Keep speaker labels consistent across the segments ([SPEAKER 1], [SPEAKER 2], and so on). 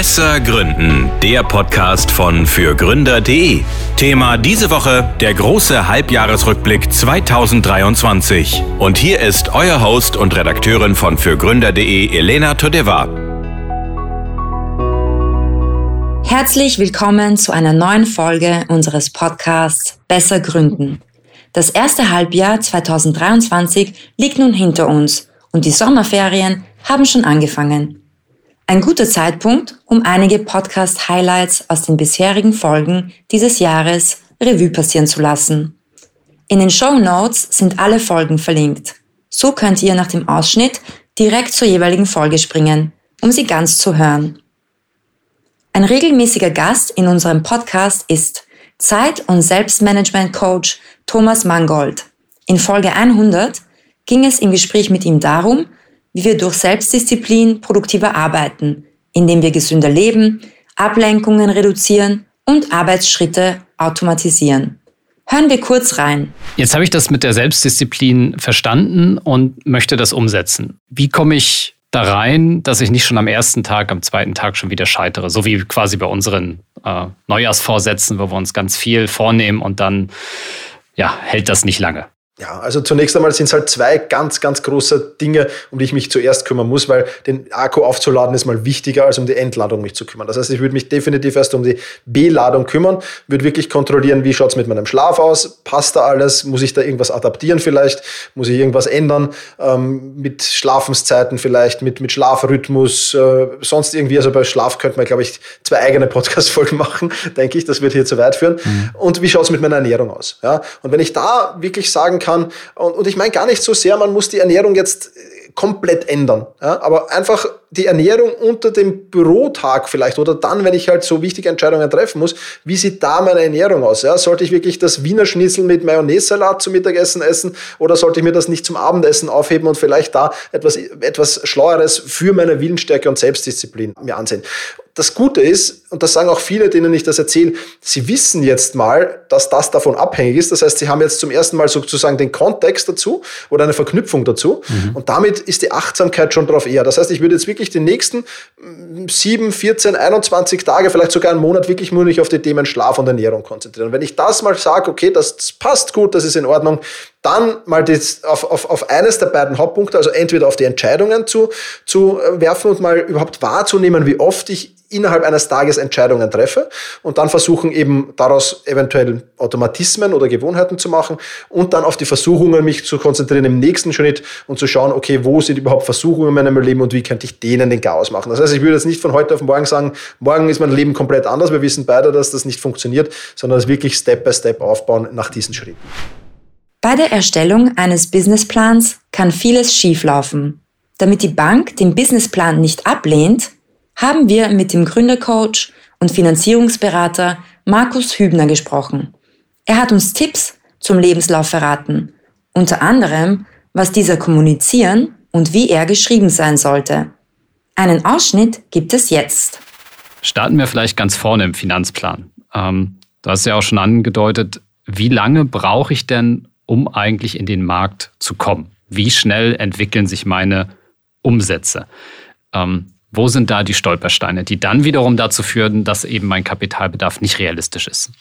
[SPEAKER 1] Besser Gründen, der Podcast von fürgründer.de. Thema diese Woche der große Halbjahresrückblick 2023. Und hier ist euer Host und Redakteurin von fürgründer.de, Elena Todeva.
[SPEAKER 2] Herzlich willkommen zu einer neuen Folge unseres Podcasts Besser Gründen. Das erste Halbjahr 2023 liegt nun hinter uns und die Sommerferien haben schon angefangen. Ein guter Zeitpunkt, um einige Podcast-Highlights aus den bisherigen Folgen dieses Jahres Revue passieren zu lassen. In den Show Notes sind alle Folgen verlinkt. So könnt ihr nach dem Ausschnitt direkt zur jeweiligen Folge springen, um sie ganz zu hören. Ein regelmäßiger Gast in unserem Podcast ist Zeit- und Selbstmanagement-Coach Thomas Mangold. In Folge 100 ging es im Gespräch mit ihm darum, wie wir durch Selbstdisziplin produktiver arbeiten, indem wir gesünder leben, Ablenkungen reduzieren und Arbeitsschritte automatisieren. Hören wir kurz rein.
[SPEAKER 3] Jetzt habe ich das mit der Selbstdisziplin verstanden und möchte das umsetzen. Wie komme ich da rein, dass ich nicht schon am ersten Tag, am zweiten Tag schon wieder scheitere? So wie quasi bei unseren äh, Neujahrsvorsätzen, wo wir uns ganz viel vornehmen und dann ja, hält das nicht lange.
[SPEAKER 4] Ja, also zunächst einmal sind es halt zwei ganz, ganz große Dinge, um die ich mich zuerst kümmern muss, weil den Akku aufzuladen ist mal wichtiger, als um die Entladung mich zu kümmern. Das heißt, ich würde mich definitiv erst um die B-Ladung kümmern, würde wirklich kontrollieren, wie schaut es mit meinem Schlaf aus, passt da alles, muss ich da irgendwas adaptieren vielleicht, muss ich irgendwas ändern, ähm, mit Schlafenszeiten vielleicht, mit, mit Schlafrhythmus, äh, sonst irgendwie, also bei Schlaf könnte man, glaube ich, zwei eigene Podcast-Folgen machen, denke ich, das wird hier zu weit führen. Mhm. Und wie schaut es mit meiner Ernährung aus? Ja? Und wenn ich da wirklich sagen kann, kann. Und, und ich meine gar nicht so sehr, man muss die Ernährung jetzt komplett ändern. Ja? Aber einfach die Ernährung unter dem Bürotag vielleicht oder dann, wenn ich halt so wichtige Entscheidungen treffen muss, wie sieht da meine Ernährung aus? Ja? Sollte ich wirklich das Wiener Schnitzel mit Mayonnaise-Salat zum Mittagessen essen oder sollte ich mir das nicht zum Abendessen aufheben und vielleicht da etwas, etwas Schlaueres für meine Willensstärke und Selbstdisziplin mir ansehen? Das Gute ist, und das sagen auch viele, denen ich das erzähle, sie wissen jetzt mal, dass das davon abhängig ist. Das heißt, sie haben jetzt zum ersten Mal sozusagen den Kontext dazu oder eine Verknüpfung dazu. Mhm. Und damit ist die Achtsamkeit schon drauf eher. Das heißt, ich würde jetzt wirklich die nächsten 7, 14, 21 Tage, vielleicht sogar einen Monat wirklich nur nicht auf die Themen Schlaf und Ernährung konzentrieren. Und wenn ich das mal sage, okay, das passt gut, das ist in Ordnung, dann mal das auf, auf, auf eines der beiden Hauptpunkte, also entweder auf die Entscheidungen zu, zu werfen und mal überhaupt wahrzunehmen, wie oft ich innerhalb eines Tages Entscheidungen treffe und dann versuchen eben daraus eventuell Automatismen oder Gewohnheiten zu machen und dann auf die Versuchungen mich zu konzentrieren im nächsten Schritt und zu schauen, okay, wo sind überhaupt Versuchungen in meinem Leben und wie könnte ich denen den Chaos machen. Das heißt, ich würde jetzt nicht von heute auf morgen sagen, morgen ist mein Leben komplett anders, wir wissen beide, dass das nicht funktioniert, sondern es wirklich Step by Step aufbauen nach diesen Schritten.
[SPEAKER 2] Bei der Erstellung eines Businessplans kann vieles schieflaufen. Damit die Bank den Businessplan nicht ablehnt, haben wir mit dem Gründercoach und Finanzierungsberater Markus Hübner gesprochen. Er hat uns Tipps zum Lebenslauf verraten, unter anderem, was dieser kommunizieren und wie er geschrieben sein sollte. Einen Ausschnitt gibt es jetzt.
[SPEAKER 3] Starten wir vielleicht ganz vorne im Finanzplan. Ähm, du hast ja auch schon angedeutet, wie lange brauche ich denn, um eigentlich in den Markt zu kommen? Wie schnell entwickeln sich meine Umsätze? Ähm, wo sind da die Stolpersteine, die dann wiederum dazu führen, dass eben mein Kapitalbedarf nicht realistisch ist?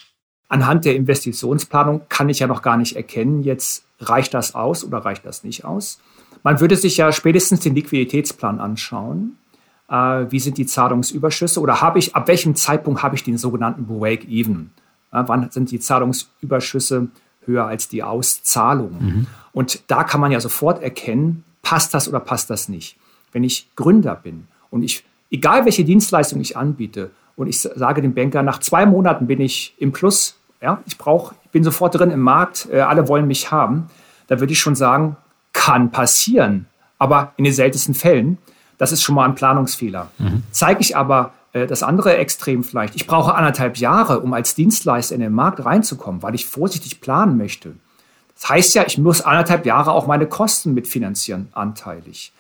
[SPEAKER 5] Anhand der Investitionsplanung kann ich ja noch gar nicht erkennen, jetzt reicht das aus oder reicht das nicht aus. Man würde sich ja spätestens den Liquiditätsplan anschauen. Äh, wie sind die Zahlungsüberschüsse oder habe ich, ab welchem Zeitpunkt habe ich den sogenannten Break-Even? Äh, wann sind die Zahlungsüberschüsse höher als die Auszahlungen? Mhm. Und da kann man ja sofort erkennen, passt das oder passt das nicht. Wenn ich Gründer bin und ich, egal welche Dienstleistung ich anbiete, und ich sage dem Banker, nach zwei Monaten bin ich im Plus, ja, ich brauche, ich bin sofort drin im Markt, äh, alle wollen mich haben, da würde ich schon sagen, kann passieren. Aber in den seltensten Fällen, das ist schon mal ein Planungsfehler. Mhm. Zeige ich aber das andere Extrem vielleicht, ich brauche anderthalb Jahre, um als Dienstleister in den Markt reinzukommen, weil ich vorsichtig planen möchte. Das heißt ja, ich muss anderthalb Jahre auch meine Kosten mitfinanzieren, anteilig.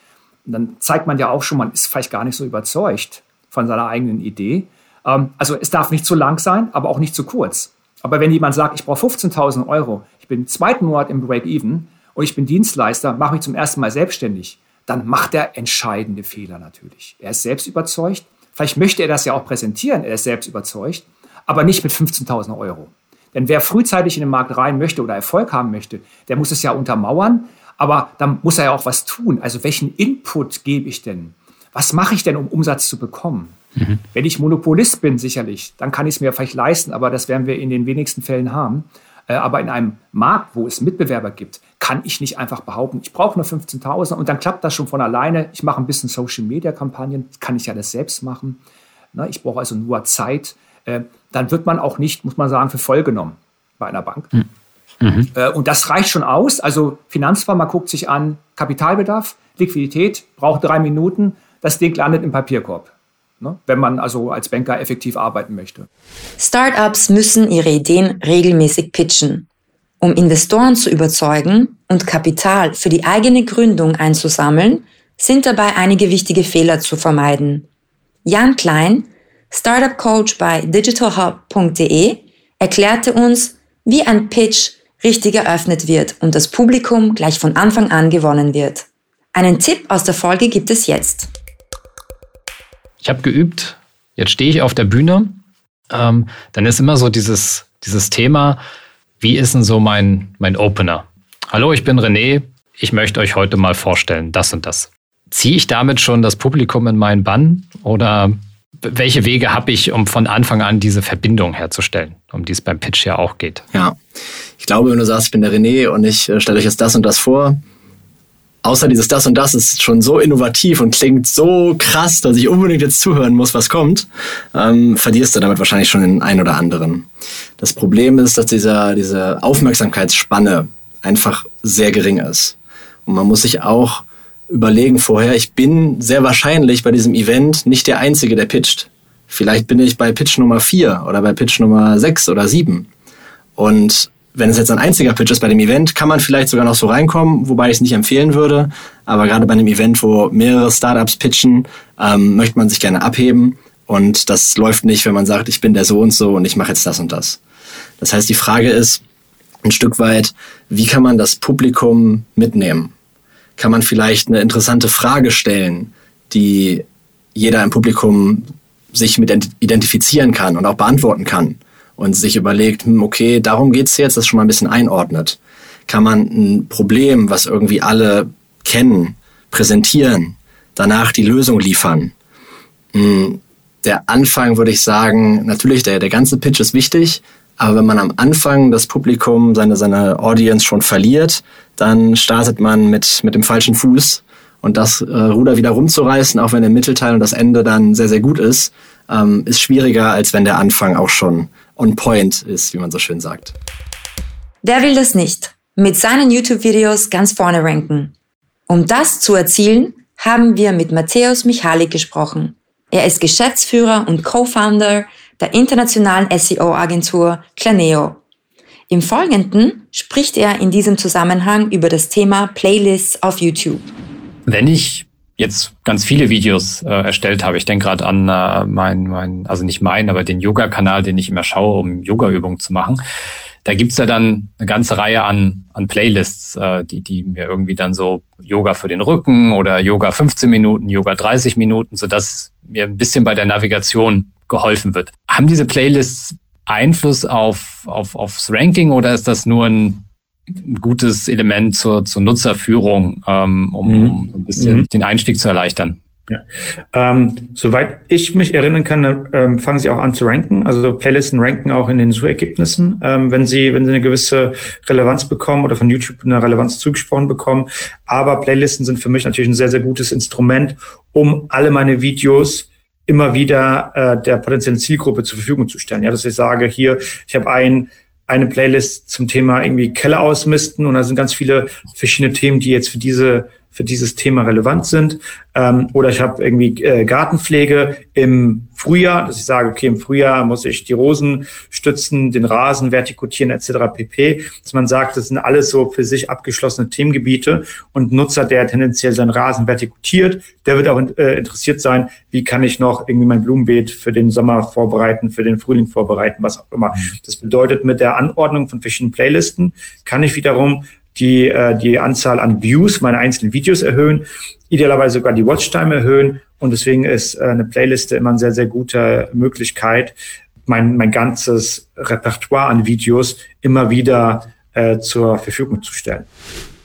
[SPEAKER 5] Und dann zeigt man ja auch schon, man ist vielleicht gar nicht so überzeugt von seiner eigenen Idee. Ähm, also es darf nicht zu lang sein, aber auch nicht zu kurz. Aber wenn jemand sagt, ich brauche 15.000 Euro, ich bin im zweiten Monat im Break-Even und ich bin Dienstleister, mache mich zum ersten Mal selbstständig, dann macht er entscheidende Fehler natürlich. Er ist selbst überzeugt, Vielleicht möchte er das ja auch präsentieren, er ist selbst überzeugt, aber nicht mit 15.000 Euro. Denn wer frühzeitig in den Markt rein möchte oder Erfolg haben möchte, der muss es ja untermauern, aber dann muss er ja auch was tun. Also welchen Input gebe ich denn? Was mache ich denn, um Umsatz zu bekommen? Mhm. Wenn ich Monopolist bin, sicherlich, dann kann ich es mir vielleicht leisten, aber das werden wir in den wenigsten Fällen haben. Äh, aber in einem Markt, wo es Mitbewerber gibt, kann ich nicht einfach behaupten, ich brauche nur 15.000 und dann klappt das schon von alleine. Ich mache ein bisschen Social-Media-Kampagnen, kann ich ja das selbst machen. Ne, ich brauche also nur Zeit. Äh, dann wird man auch nicht, muss man sagen, für voll genommen bei einer Bank. Mhm. mhm. Äh, und das reicht schon aus. Also Finanzplan, man guckt sich an, Kapitalbedarf, Liquidität, braucht drei Minuten, das Ding landet im Papierkorb wenn man also als Banker effektiv arbeiten möchte.
[SPEAKER 2] Startups müssen ihre Ideen regelmäßig pitchen. Um Investoren zu überzeugen und Kapital für die eigene Gründung einzusammeln, sind dabei einige wichtige Fehler zu vermeiden. Jan Klein, Startup Coach bei digitalhub.de, erklärte uns, wie ein Pitch richtig eröffnet wird und das Publikum gleich von Anfang an gewonnen wird. Einen Tipp aus der Folge gibt es jetzt
[SPEAKER 3] ich habe geübt, jetzt stehe ich auf der Bühne, ähm, dann ist immer so dieses, dieses Thema, wie ist denn so mein, mein Opener? Hallo, ich bin René, ich möchte euch heute mal vorstellen, das und das. Ziehe ich damit schon das Publikum in meinen Bann oder welche Wege habe ich, um von Anfang an diese Verbindung herzustellen, um die es beim Pitch ja auch geht?
[SPEAKER 6] Ja, ich glaube, wenn du sagst, ich bin der René und ich äh, stelle euch jetzt das und das vor, außer dieses das und das ist schon so innovativ und klingt so krass, dass ich unbedingt jetzt zuhören muss, was kommt, ähm, verlierst du damit wahrscheinlich schon den einen oder anderen. Das Problem ist, dass dieser, diese Aufmerksamkeitsspanne einfach sehr gering ist. Und man muss sich auch überlegen vorher, ich bin sehr wahrscheinlich bei diesem Event nicht der Einzige, der pitcht. Vielleicht bin ich bei Pitch Nummer 4 oder bei Pitch Nummer 6 oder 7. Und wenn es jetzt ein einziger Pitch ist bei dem Event, kann man vielleicht sogar noch so reinkommen, wobei ich es nicht empfehlen würde. Aber gerade bei einem Event, wo mehrere Startups pitchen, ähm, möchte man sich gerne abheben. Und das läuft nicht, wenn man sagt, ich bin der so und so und ich mache jetzt das und das. Das heißt, die Frage ist ein Stück weit, wie kann man das Publikum mitnehmen? Kann man vielleicht eine interessante Frage stellen, die jeder im Publikum sich mit identifizieren kann und auch beantworten kann? Und sich überlegt, hm, okay, darum geht's jetzt, das schon mal ein bisschen einordnet. Kann man ein Problem, was irgendwie alle kennen, präsentieren, danach die Lösung liefern. Hm, der Anfang würde ich sagen, natürlich, der, der ganze Pitch ist wichtig, aber wenn man am Anfang das Publikum, seine, seine Audience schon verliert, dann startet man mit, mit dem falschen Fuß. Und das äh, Ruder wieder rumzureißen, auch wenn der Mittelteil und das Ende dann sehr, sehr gut ist, ähm, ist schwieriger, als wenn der Anfang auch schon on point ist, wie man so schön sagt.
[SPEAKER 2] Wer will das nicht? Mit seinen YouTube-Videos ganz vorne ranken. Um das zu erzielen, haben wir mit Matthäus Michalik gesprochen. Er ist Geschäftsführer und Co-Founder der internationalen SEO-Agentur Claneo. Im Folgenden spricht er in diesem Zusammenhang über das Thema Playlists auf YouTube.
[SPEAKER 3] Wenn ich jetzt ganz viele Videos äh, erstellt habe. Ich denke gerade an äh, mein, mein, also nicht meinen, aber den Yoga-Kanal, den ich immer schaue, um Yoga-Übungen zu machen. Da gibt's ja dann eine ganze Reihe an, an Playlists, äh, die, die mir irgendwie dann so Yoga für den Rücken oder Yoga 15 Minuten, Yoga 30 Minuten, sodass mir ein bisschen bei der Navigation geholfen wird. Haben diese Playlists Einfluss auf, auf, aufs Ranking oder ist das nur ein ein gutes Element zur, zur Nutzerführung, ähm, um, mhm. um ein bisschen mhm. den Einstieg zu erleichtern.
[SPEAKER 7] Ja. Ähm, soweit ich mich erinnern kann, ähm, fangen sie auch an zu ranken. Also Playlisten ranken auch in den Suchergebnissen, ähm, wenn sie, wenn sie eine gewisse Relevanz bekommen oder von YouTube eine Relevanz zugesprochen bekommen. Aber Playlisten sind für mich natürlich ein sehr, sehr gutes Instrument, um alle meine Videos immer wieder äh, der potenziellen Zielgruppe zur Verfügung zu stellen. Ja, dass ich sage, hier, ich habe ein eine Playlist zum Thema irgendwie Keller ausmisten und da sind ganz viele verschiedene Themen, die jetzt für diese für dieses Thema relevant sind. Ähm, oder ich habe irgendwie äh, Gartenpflege im Frühjahr, dass ich sage, okay, im Frühjahr muss ich die Rosen stützen, den Rasen vertikutieren etc. pp. Dass man sagt, das sind alles so für sich abgeschlossene Themengebiete und Nutzer, der tendenziell seinen Rasen vertikutiert, der wird auch äh, interessiert sein, wie kann ich noch irgendwie mein Blumenbeet für den Sommer vorbereiten, für den Frühling vorbereiten, was auch immer. Das bedeutet, mit der Anordnung von verschiedenen Playlisten kann ich wiederum die äh, die Anzahl an Views meiner einzelnen Videos erhöhen, idealerweise sogar die Watchtime erhöhen. Und deswegen ist äh, eine Playliste immer eine sehr, sehr gute Möglichkeit, mein, mein ganzes Repertoire an Videos immer wieder äh, zur Verfügung zu stellen.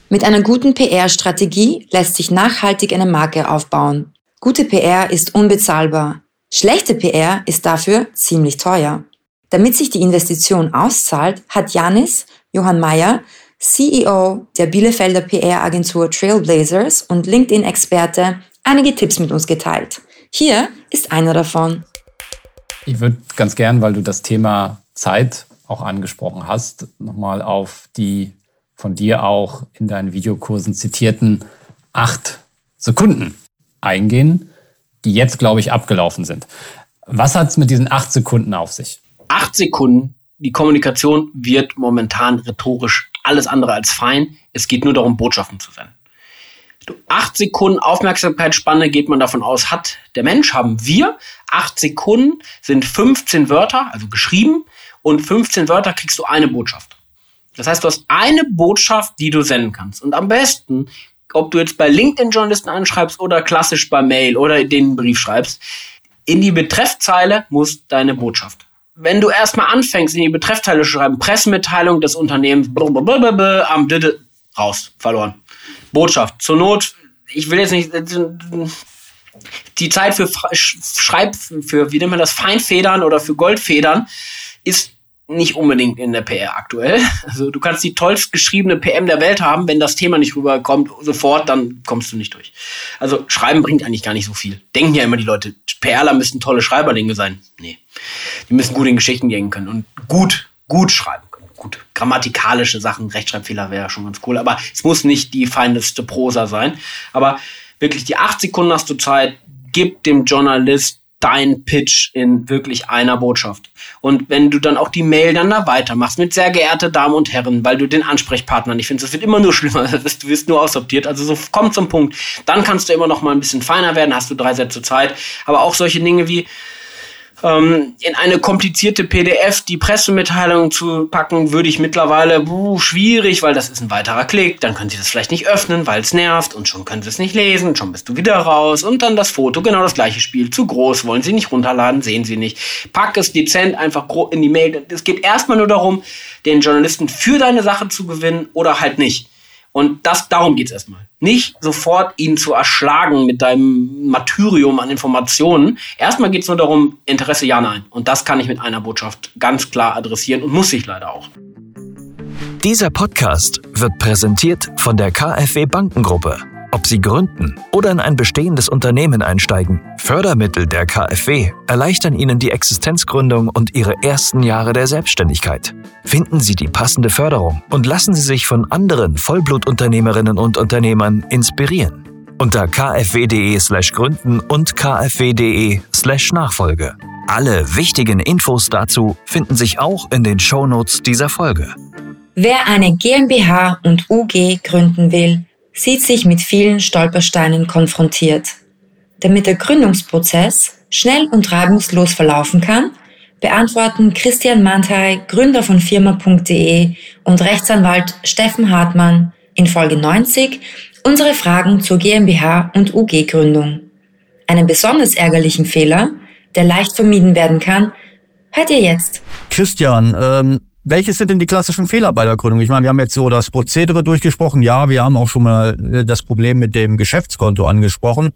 [SPEAKER 2] Mit einer guten PR-Strategie lässt sich nachhaltig eine Marke aufbauen. Gute PR ist unbezahlbar. Schlechte PR ist dafür ziemlich teuer. Damit sich die Investition auszahlt, hat Janis Johann Mayer, CEO der Bielefelder PR-Agentur Trailblazers und LinkedIn-Experte, einige Tipps mit uns geteilt. Hier ist einer davon.
[SPEAKER 3] Ich würde ganz gern, weil du das Thema Zeit auch angesprochen hast, nochmal auf die von dir auch in deinen Videokursen zitierten acht Sekunden eingehen, die jetzt, glaube ich, abgelaufen sind. Was hat es mit diesen acht Sekunden auf sich?
[SPEAKER 8] Acht Sekunden. Die Kommunikation wird momentan rhetorisch alles andere als fein. Es geht nur darum, Botschaften zu senden. Acht Sekunden Aufmerksamkeitsspanne geht man davon aus, hat der Mensch, haben wir. Acht Sekunden sind 15 Wörter, also geschrieben, und 15 Wörter kriegst du eine Botschaft. Das heißt, du hast eine Botschaft, die du senden kannst. Und am besten, ob du jetzt bei LinkedIn-Journalisten anschreibst oder klassisch bei Mail oder den Brief schreibst, in die Betreffzeile muss deine Botschaft. Wenn du erstmal anfängst, in die Betreffzeile zu schreiben, Pressemitteilung des Unternehmens, am raus, verloren. Botschaft. Zur Not, ich will jetzt nicht, die Zeit für Schreib, für, wie nennt man das, Feinfedern oder für Goldfedern ist nicht unbedingt in der PR aktuell. Also du kannst die tollst geschriebene PM der Welt haben, wenn das Thema nicht rüberkommt, sofort, dann kommst du nicht durch. Also Schreiben bringt eigentlich gar nicht so viel. Denken ja immer die Leute, PRler müssen tolle Schreiberlinge sein. Nee. Die müssen gut in Geschichten gehen können und gut, gut schreiben können. Gut, grammatikalische Sachen, Rechtschreibfehler wäre schon ganz cool, aber es muss nicht die feineste Prosa sein. Aber wirklich die acht Sekunden hast du Zeit, gib dem Journalist dein Pitch in wirklich einer Botschaft. Und wenn du dann auch die Mail dann da weitermachst mit sehr geehrte Damen und Herren, weil du den Ansprechpartner nicht findest, das wird immer nur schlimmer, du wirst nur aussortiert. Also so komm zum Punkt. Dann kannst du immer noch mal ein bisschen feiner werden, hast du drei Sätze Zeit. Aber auch solche Dinge wie, ähm, in eine komplizierte PDF die Pressemitteilung zu packen, würde ich mittlerweile buh, schwierig, weil das ist ein weiterer Klick. Dann können Sie das vielleicht nicht öffnen, weil es nervt und schon können Sie es nicht lesen. Schon bist du wieder raus und dann das Foto, genau das gleiche Spiel. Zu groß, wollen Sie nicht runterladen, sehen Sie nicht. Pack es dezent einfach in die Mail. Es geht erstmal nur darum, den Journalisten für deine Sache zu gewinnen oder halt nicht. Und das, darum geht's erstmal. Nicht sofort ihn zu erschlagen mit deinem Martyrium an Informationen. Erstmal geht's nur darum, Interesse ja, nein. Und das kann ich mit einer Botschaft ganz klar adressieren und muss ich leider auch.
[SPEAKER 1] Dieser Podcast wird präsentiert von der KfW Bankengruppe. Ob Sie gründen oder in ein bestehendes Unternehmen einsteigen, Fördermittel der KfW erleichtern Ihnen die Existenzgründung und Ihre ersten Jahre der Selbstständigkeit. Finden Sie die passende Förderung und lassen Sie sich von anderen Vollblutunternehmerinnen und Unternehmern inspirieren. Unter kfw.de/slash gründen und kfw.de/slash Nachfolge. Alle wichtigen Infos dazu finden sich auch in den Shownotes dieser Folge.
[SPEAKER 2] Wer eine GmbH und UG gründen will, sieht sich mit vielen Stolpersteinen konfrontiert. Damit der Gründungsprozess schnell und reibungslos verlaufen kann, beantworten Christian Mantei, Gründer von firma.de und Rechtsanwalt Steffen Hartmann in Folge 90 unsere Fragen zur GmbH und UG-Gründung. Einen besonders ärgerlichen Fehler, der leicht vermieden werden kann, hört ihr jetzt.
[SPEAKER 9] Christian, ähm, welches sind denn die klassischen Fehler bei der Gründung? Ich meine, wir haben jetzt so das Prozedere durchgesprochen. Ja, wir haben auch schon mal äh, das Problem mit dem Geschäftskonto angesprochen.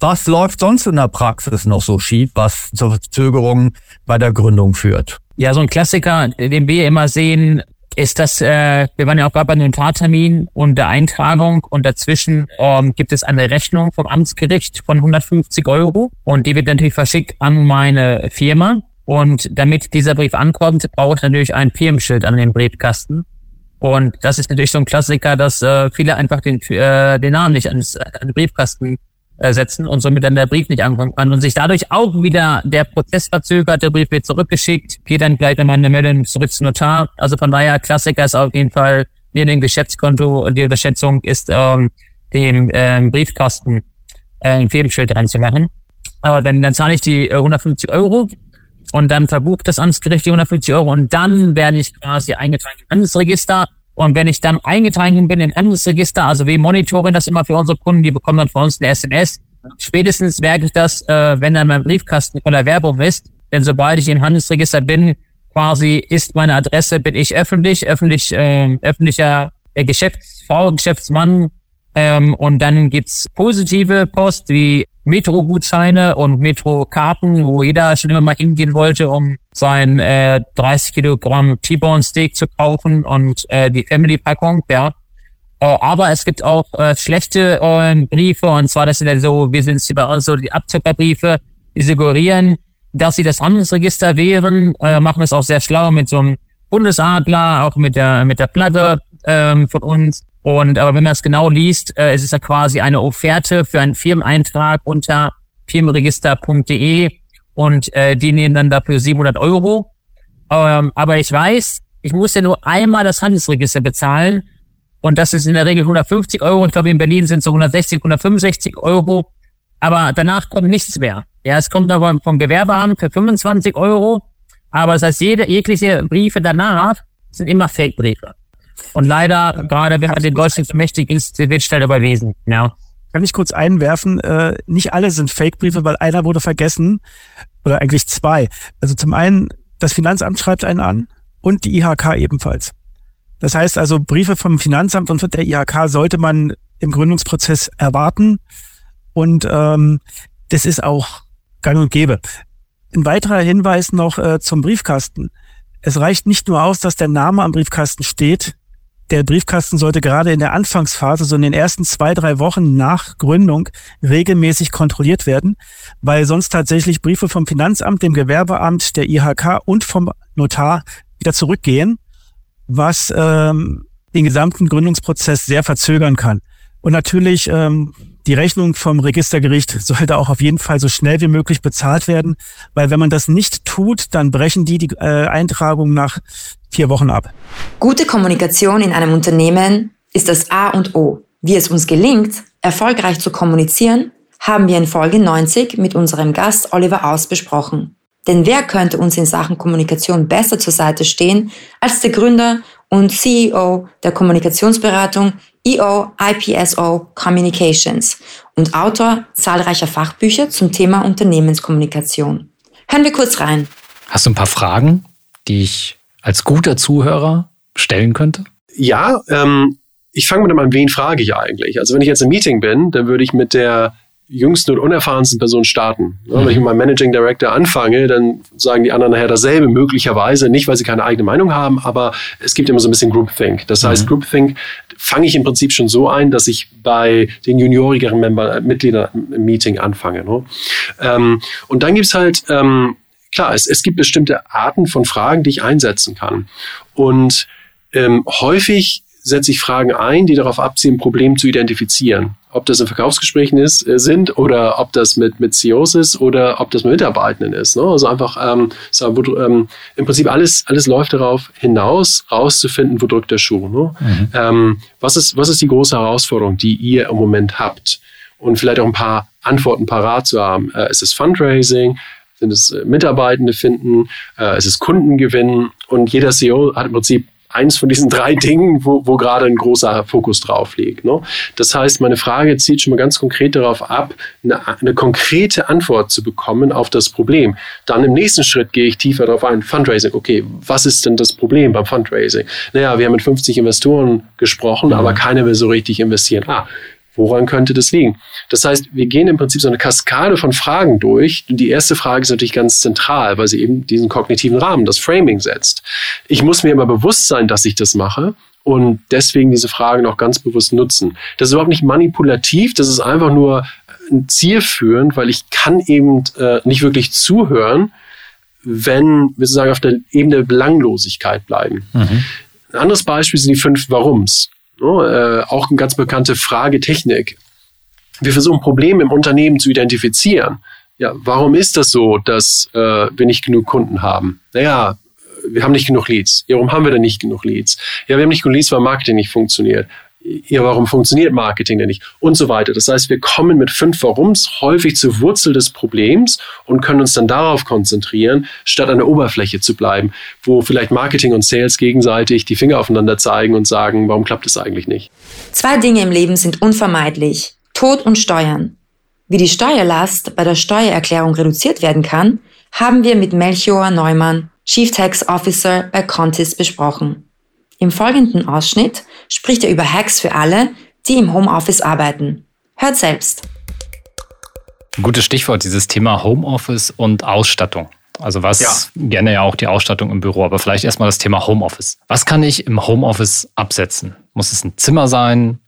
[SPEAKER 9] Was läuft sonst in der Praxis noch so schief, was zur Verzögerung bei der Gründung führt?
[SPEAKER 10] Ja, so ein Klassiker, den wir immer sehen, ist das, äh, wir waren ja auch gerade bei einem Fahrtermin und der Eintragung und dazwischen ähm, gibt es eine Rechnung vom Amtsgericht von 150 Euro und die wird natürlich verschickt an meine Firma und damit dieser Brief ankommt, brauche ich natürlich ein Firmenschild an den Briefkasten. Und das ist natürlich so ein Klassiker, dass äh, viele einfach den, äh, den Namen nicht ans, an den Briefkasten äh, setzen und somit dann der Brief nicht ankommen kann und sich dadurch auch wieder der Prozess verzögert, der Brief wird zurückgeschickt, geht dann gleich in meine Meldung zurück zum Notar. Also von daher, Klassiker ist auf jeden Fall neben dem Geschäftskonto die Überschätzung ist, ähm, dem ähm, Briefkasten äh, ein Firmenschild reinzumachen. Aber dann, dann zahle ich die äh, 150 Euro und dann verbucht das Amtsgericht die 150 Euro und dann werde ich quasi eingetragen im Handelsregister Und wenn ich dann eingetragen bin in ein anderes Register, also wir monitoren das immer für unsere Kunden, die bekommen dann von uns eine SMS. Spätestens merke ich das, äh, wenn dann mein Briefkasten voller Werbung ist. Denn sobald ich im Handelsregister bin, quasi ist meine Adresse, bin ich öffentlich, öffentlich, äh, öffentlicher äh, Geschäftsfrau, Geschäftsmann. Ähm, und dann gibt's positive Post wie Metro-Gutscheine und Metro-Karten, wo jeder schon immer mal hingehen wollte, um sein äh, 30 Kilogramm T-Bone Steak zu kaufen und äh, die Family-Packung, ja. Äh, aber es gibt auch äh, schlechte äh, Briefe, und zwar das sind ja so, wir sind bei uns so die Abzuckerbriefe, die suggerieren, dass sie das Handelsregister wären, äh, machen es auch sehr schlau mit so einem Bundesadler, auch mit der mit der Platte ähm, von uns. Und aber wenn man es genau liest, äh, es ist ja quasi eine Offerte für einen Firmeneintrag unter firmenregister.de und äh, die nehmen dann dafür 700 Euro. Ähm, aber ich weiß, ich muss ja nur einmal das Handelsregister bezahlen und das ist in der Regel 150 Euro. Ich glaube, in Berlin sind es so 160, 165 Euro. Aber danach kommt nichts mehr. Ja, es kommt aber vom Gewerbeamt für 25 Euro. Aber das heißt, jede, jegliche Briefe danach sind immer Fake-Briefe. Und leider, gerade wenn man den Deutschland so mächtig ist, wird schnell überwiesen. Ja.
[SPEAKER 11] Kann ich kurz einwerfen, äh, nicht alle sind Fake-Briefe, weil einer wurde vergessen. Oder eigentlich zwei. Also zum einen, das Finanzamt schreibt einen an und die IHK ebenfalls. Das heißt also, Briefe vom Finanzamt und von der IHK sollte man im Gründungsprozess erwarten. Und ähm, das ist auch gang und gäbe. Ein weiterer Hinweis noch äh, zum Briefkasten. Es reicht nicht nur aus, dass der Name am Briefkasten steht. Der Briefkasten sollte gerade in der Anfangsphase, so in den ersten zwei, drei Wochen nach Gründung, regelmäßig kontrolliert werden, weil sonst tatsächlich Briefe vom Finanzamt, dem Gewerbeamt, der IHK und vom Notar wieder zurückgehen, was ähm, den gesamten Gründungsprozess sehr verzögern kann. Und natürlich ähm, die Rechnung vom Registergericht sollte auch auf jeden Fall so schnell wie möglich bezahlt werden, weil wenn man das nicht tut, dann brechen die die äh, Eintragung nach vier Wochen ab.
[SPEAKER 2] Gute Kommunikation in einem Unternehmen ist das A und O. Wie es uns gelingt, erfolgreich zu kommunizieren, haben wir in Folge 90 mit unserem Gast Oliver Aus besprochen. Denn wer könnte uns in Sachen Kommunikation besser zur Seite stehen als der Gründer und CEO der Kommunikationsberatung EO IPSO Communications und Autor zahlreicher Fachbücher zum Thema Unternehmenskommunikation. Hören wir kurz rein.
[SPEAKER 3] Hast du ein paar Fragen, die ich als guter Zuhörer stellen könnte?
[SPEAKER 12] Ja, ähm, ich fange mit an, wen frage ich eigentlich? Also wenn ich jetzt im Meeting bin, dann würde ich mit der jüngsten und unerfahrensten Person starten. Ja, wenn ich mit meinem Managing Director anfange, dann sagen die anderen nachher dasselbe, möglicherweise, nicht weil sie keine eigene Meinung haben, aber es gibt immer so ein bisschen Groupthink. Das heißt, mhm. Groupthink fange ich im Prinzip schon so ein, dass ich bei den juniorigeren Member, äh, Mitgliedern im Meeting anfange. Ne? Ähm, und dann gibt's halt, ähm, klar, es, es gibt bestimmte Arten von Fragen, die ich einsetzen kann. Und ähm, häufig setze ich Fragen ein, die darauf abzielen, ein Problem zu identifizieren. Ob das in Verkaufsgesprächen ist, äh, sind oder ob das mit, mit CEOs ist oder ob das mit Mitarbeitenden ist. Ne? Also einfach ähm, so, wo, ähm, im Prinzip alles, alles läuft darauf hinaus, rauszufinden, wo drückt der Schuh. Ne? Mhm. Ähm, was, ist, was ist die große Herausforderung, die ihr im Moment habt? Und vielleicht auch ein paar Antworten parat zu haben. Äh, ist es Fundraising? Sind es äh, Mitarbeitende finden? Äh, ist es Kunden gewinnen? Und jeder CEO hat im Prinzip eins von diesen drei Dingen, wo, wo gerade ein großer Fokus drauf liegt. Ne? Das heißt, meine Frage zielt schon mal ganz konkret darauf ab, eine, eine konkrete Antwort zu bekommen auf das Problem. Dann im nächsten Schritt gehe ich tiefer darauf ein. Fundraising, okay, was ist denn das Problem beim Fundraising? Naja, wir haben mit 50 Investoren gesprochen, mhm. aber keiner will so richtig investieren. Ah, Woran könnte das liegen? Das heißt, wir gehen im Prinzip so eine Kaskade von Fragen durch. Und die erste Frage ist natürlich ganz zentral, weil sie eben diesen kognitiven Rahmen, das Framing setzt. Ich muss mir aber bewusst sein, dass ich das mache und deswegen diese Fragen auch ganz bewusst nutzen. Das ist überhaupt nicht manipulativ, das ist einfach nur ein zielführend, weil ich kann eben äh, nicht wirklich zuhören, wenn wir sozusagen auf der Ebene der Belanglosigkeit bleiben. Mhm. Ein anderes Beispiel sind die fünf Warums. Ne, äh, auch eine ganz bekannte Fragetechnik. Wir versuchen Probleme im Unternehmen zu identifizieren. Ja, warum ist das so, dass äh, wir nicht genug Kunden haben? Naja, wir haben nicht genug Leads. Ja, warum haben wir denn nicht genug Leads? Ja, wir haben nicht genug Leads, weil Marketing nicht funktioniert. Ja, warum funktioniert Marketing denn nicht? Und so weiter. Das heißt, wir kommen mit fünf Warums häufig zur Wurzel des Problems und können uns dann darauf konzentrieren, statt an der Oberfläche zu bleiben, wo vielleicht Marketing und Sales gegenseitig die Finger aufeinander zeigen und sagen, warum klappt es eigentlich nicht?
[SPEAKER 2] Zwei Dinge im Leben sind unvermeidlich. Tod und Steuern. Wie die Steuerlast bei der Steuererklärung reduziert werden kann, haben wir mit Melchior Neumann, Chief Tax Officer bei Contis besprochen. Im folgenden Ausschnitt spricht er über Hacks für alle, die im Homeoffice arbeiten. Hört selbst.
[SPEAKER 3] gutes Stichwort, dieses Thema Homeoffice und Ausstattung. Also was ja. gerne ja auch die Ausstattung im Büro, aber vielleicht erstmal das Thema Homeoffice. Was kann ich im Homeoffice absetzen? Muss es ein Zimmer sein?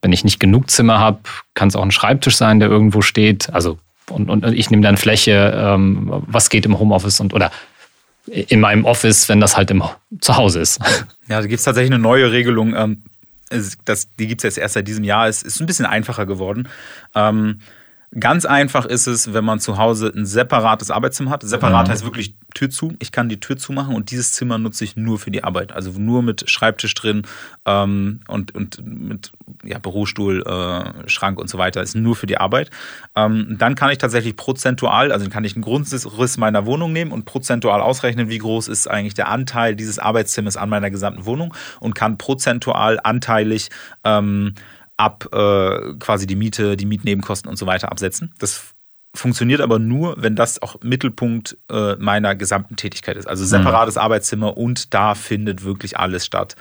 [SPEAKER 3] Wenn ich nicht genug Zimmer habe, kann es auch ein Schreibtisch sein, der irgendwo steht. Also und, und ich nehme dann Fläche, ähm, was geht im Homeoffice und oder in meinem Office, wenn das halt im Zuhause ist.
[SPEAKER 13] Ja, da gibt es tatsächlich eine neue Regelung. Ähm, das, die gibt es jetzt erst seit diesem Jahr. Es ist ein bisschen einfacher geworden. Ähm, Ganz einfach ist es, wenn man zu Hause ein separates Arbeitszimmer hat. Separat mhm. heißt wirklich Tür zu. Ich kann die Tür zumachen und dieses Zimmer nutze ich nur für die Arbeit. Also nur mit Schreibtisch drin ähm, und, und mit ja, Bürostuhl, äh, Schrank und so weiter. Ist nur für die Arbeit. Ähm, dann kann ich tatsächlich prozentual, also kann ich einen Grundriss meiner Wohnung nehmen und prozentual ausrechnen, wie groß ist eigentlich der Anteil dieses Arbeitszimmers an meiner gesamten Wohnung und kann prozentual anteilig ähm, ab äh, quasi die Miete, die Mietnebenkosten und so weiter absetzen. Das funktioniert aber nur, wenn das auch Mittelpunkt äh, meiner gesamten Tätigkeit ist. Also separates mhm. Arbeitszimmer und da findet wirklich alles statt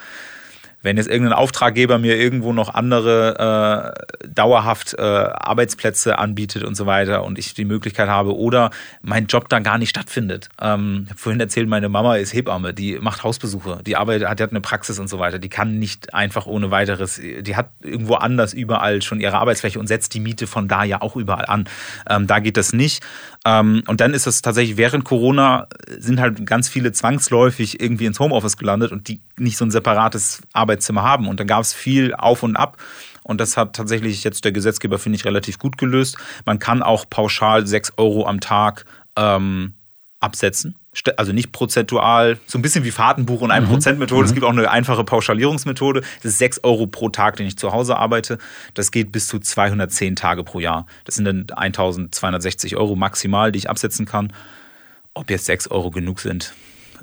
[SPEAKER 13] wenn jetzt irgendein Auftraggeber mir irgendwo noch andere äh, dauerhaft äh, Arbeitsplätze anbietet und so weiter und ich die Möglichkeit habe oder mein Job da gar nicht stattfindet. Ähm, ich habe vorhin erzählt, meine Mama ist Hebamme, die macht Hausbesuche, die arbeitet, hat, die hat eine Praxis und so weiter. Die kann nicht einfach ohne weiteres, die hat irgendwo anders überall schon ihre Arbeitsfläche und setzt die Miete von da ja auch überall an. Ähm, da geht das nicht. Ähm, und dann ist es tatsächlich während Corona sind halt ganz viele zwangsläufig irgendwie ins Homeoffice gelandet und die nicht so ein separates Arbeitszimmer haben. Und dann gab es viel auf und ab. Und das hat tatsächlich jetzt der Gesetzgeber, finde ich, relativ gut gelöst. Man kann auch pauschal sechs Euro am Tag ähm, absetzen also nicht prozentual, so ein bisschen wie Fahrtenbuch und 1%-Methode. Mhm. Es gibt auch eine einfache Pauschalierungsmethode. Das ist 6 Euro pro Tag, den ich zu Hause arbeite. Das geht bis zu 210 Tage pro Jahr. Das sind dann 1260 Euro maximal, die ich absetzen kann. Ob jetzt 6 Euro genug sind,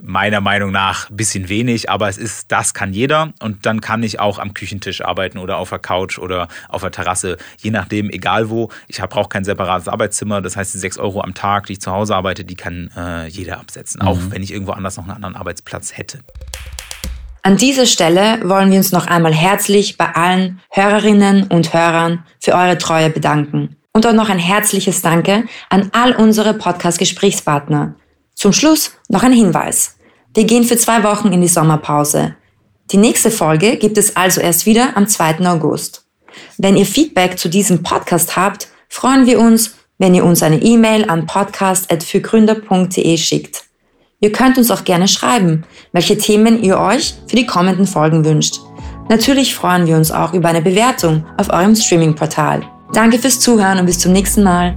[SPEAKER 13] meiner Meinung nach ein bisschen wenig, aber es ist, das kann jeder und dann kann ich auch am Küchentisch arbeiten oder auf der Couch oder auf der Terrasse, je nachdem, egal wo. Ich brauche kein separates Arbeitszimmer, das heißt, die sechs Euro am Tag, die ich zu Hause arbeite, die kann äh, jeder absetzen, mhm. auch wenn ich irgendwo anders noch einen anderen Arbeitsplatz hätte.
[SPEAKER 2] An dieser Stelle wollen wir uns noch einmal herzlich bei allen Hörerinnen und Hörern für eure Treue bedanken. Und auch noch ein herzliches Danke an all unsere Podcast-Gesprächspartner. Zum Schluss noch ein Hinweis. Wir gehen für zwei Wochen in die Sommerpause. Die nächste Folge gibt es also erst wieder am 2. August. Wenn ihr Feedback zu diesem Podcast habt, freuen wir uns, wenn ihr uns eine E-Mail an podcast.fürgründer.de schickt. Ihr könnt uns auch gerne schreiben, welche Themen ihr euch für die kommenden Folgen wünscht. Natürlich freuen wir uns auch über eine Bewertung auf eurem Streaming-Portal. Danke fürs Zuhören und bis zum nächsten Mal.